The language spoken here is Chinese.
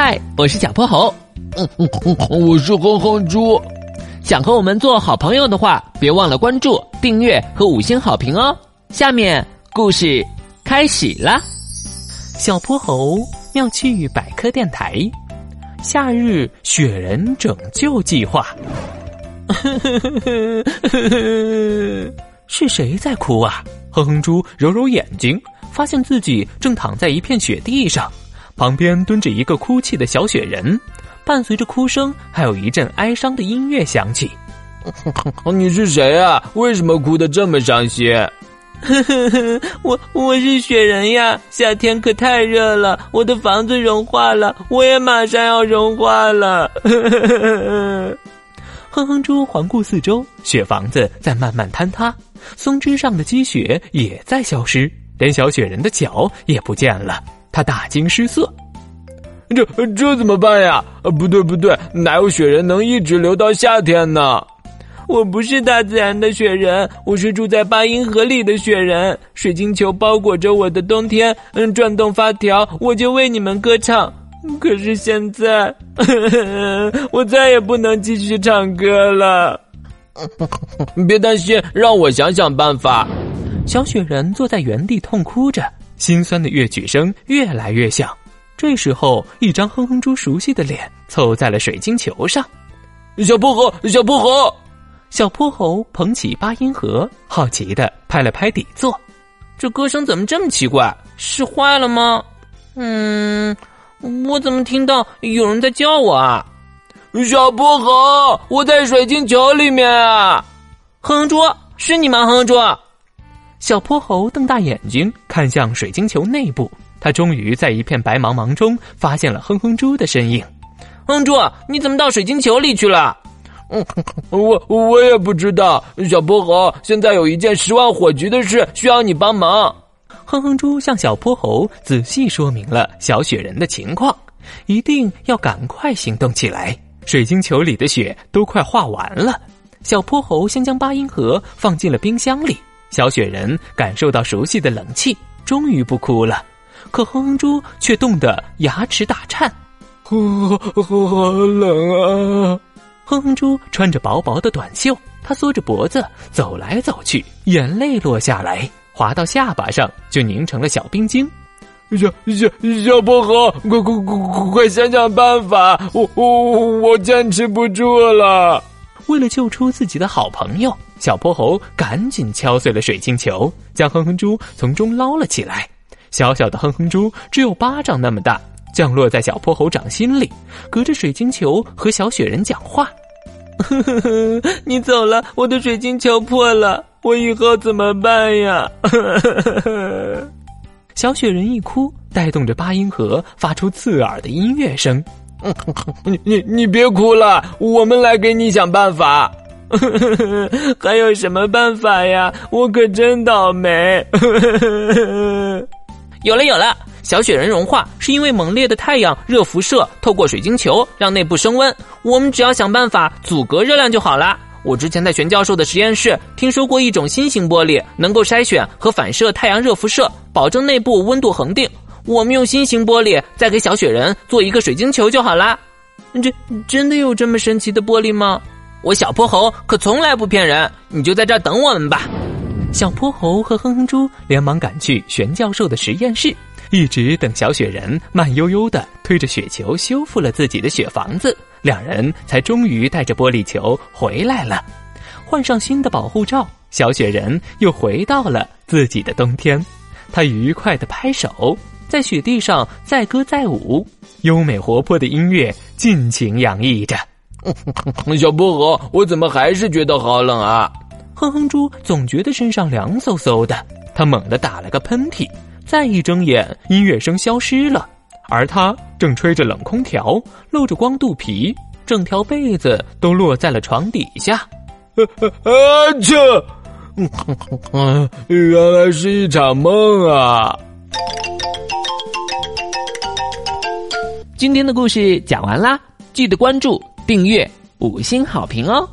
嗨，我是小泼猴。嗯嗯嗯，我是哼哼猪。想和我们做好朋友的话，别忘了关注、订阅和五星好评哦。下面故事开始啦！小泼猴妙趣百科电台，夏日雪人拯救计划。是谁在哭啊？哼哼猪揉揉眼睛，发现自己正躺在一片雪地上。旁边蹲着一个哭泣的小雪人，伴随着哭声，还有一阵哀伤的音乐响起。你是谁啊？为什么哭得这么伤心？我我是雪人呀！夏天可太热了，我的房子融化了，我也马上要融化了。哼哼猪环顾四周，雪房子在慢慢坍塌，松枝上的积雪也在消失，连小雪人的脚也不见了。他大惊失色，这这怎么办呀？不对不对，哪有雪人能一直留到夏天呢？我不是大自然的雪人，我是住在八音盒里的雪人。水晶球包裹着我的冬天，嗯，转动发条，我就为你们歌唱。可是现在，我再也不能继续唱歌了。别担心，让我想想办法。小雪人坐在原地痛哭着。心酸的乐曲声越来越响，这时候，一张哼哼猪熟悉的脸凑在了水晶球上。小泼猴，小泼猴，小泼猴捧起八音盒，好奇的拍了拍底座。这歌声怎么这么奇怪？是坏了吗？嗯，我怎么听到有人在叫我啊？小泼猴，我在水晶球里面啊！哼哼猪，是你吗？哼哼猪。小泼猴瞪大眼睛看向水晶球内部，他终于在一片白茫茫中发现了哼哼猪的身影。哼哼猪，你怎么到水晶球里去了？嗯，我我也不知道。小泼猴，现在有一件十万火急的事需要你帮忙。哼哼猪向小泼猴仔细说明了小雪人的情况，一定要赶快行动起来。水晶球里的雪都快化完了，小泼猴先将八音盒放进了冰箱里。小雪人感受到熟悉的冷气，终于不哭了。可哼哼猪却冻得牙齿打颤，好冷啊！哼哼猪穿着薄薄的短袖，他缩着脖子走来走去，眼泪落下来，滑到下巴上就凝成了小冰晶。小小小薄荷，快快快快想想办法！我我我坚持不住了。为了救出自己的好朋友。小泼猴赶紧敲碎了水晶球，将哼哼猪从中捞了起来。小小的哼哼猪只有巴掌那么大，降落在小泼猴掌心里，隔着水晶球和小雪人讲话：“你走了，我的水晶球破了，我以后怎么办呀？”小雪人一哭，带动着八音盒发出刺耳的音乐声。你你你别哭了，我们来给你想办法。还有什么办法呀？我可真倒霉。有了有了，小雪人融化是因为猛烈的太阳热辐射透过水晶球让内部升温，我们只要想办法阻隔热量就好了。我之前在玄教授的实验室听说过一种新型玻璃，能够筛选和反射太阳热辐射，保证内部温度恒定。我们用新型玻璃再给小雪人做一个水晶球就好啦。这真的有这么神奇的玻璃吗？我小泼猴可从来不骗人，你就在这儿等我们吧。小泼猴和哼哼猪连忙赶去玄教授的实验室，一直等小雪人慢悠悠的推着雪球修复了自己的雪房子，两人才终于带着玻璃球回来了。换上新的保护罩，小雪人又回到了自己的冬天。他愉快的拍手，在雪地上载歌载舞，优美活泼的音乐尽情洋溢着。小薄荷，我怎么还是觉得好冷啊？哼哼猪总觉得身上凉飕飕的，他猛地打了个喷嚏，再一睁眼，音乐声消失了，而他正吹着冷空调，露着光肚皮，整条被子都落在了床底下。啊！这，原来是一场梦啊！今天的故事讲完啦，记得关注。订阅五星好评哦！